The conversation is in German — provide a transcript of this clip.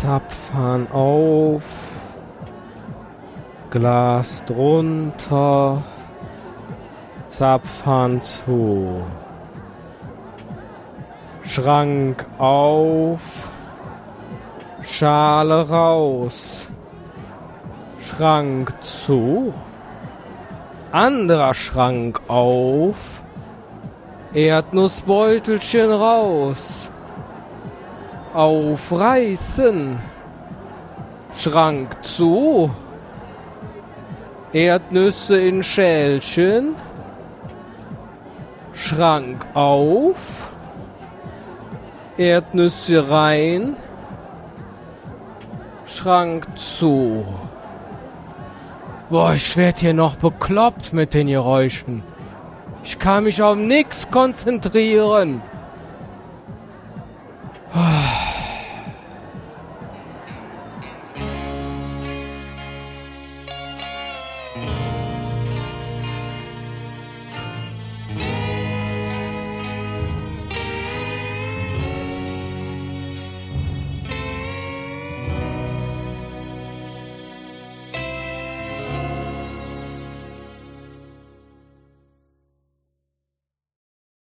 Zapfhahn auf, Glas drunter, Zapfhahn zu. Schrank auf. Schale raus. Schrank zu. Anderer Schrank auf. Erdnussbeutelchen raus. Aufreißen. Schrank zu. Erdnüsse in Schälchen. Schrank auf. Erdnüsse rein. Schrank zu. Boah, ich werd hier noch bekloppt mit den Geräuschen. Ich kann mich auf nix konzentrieren.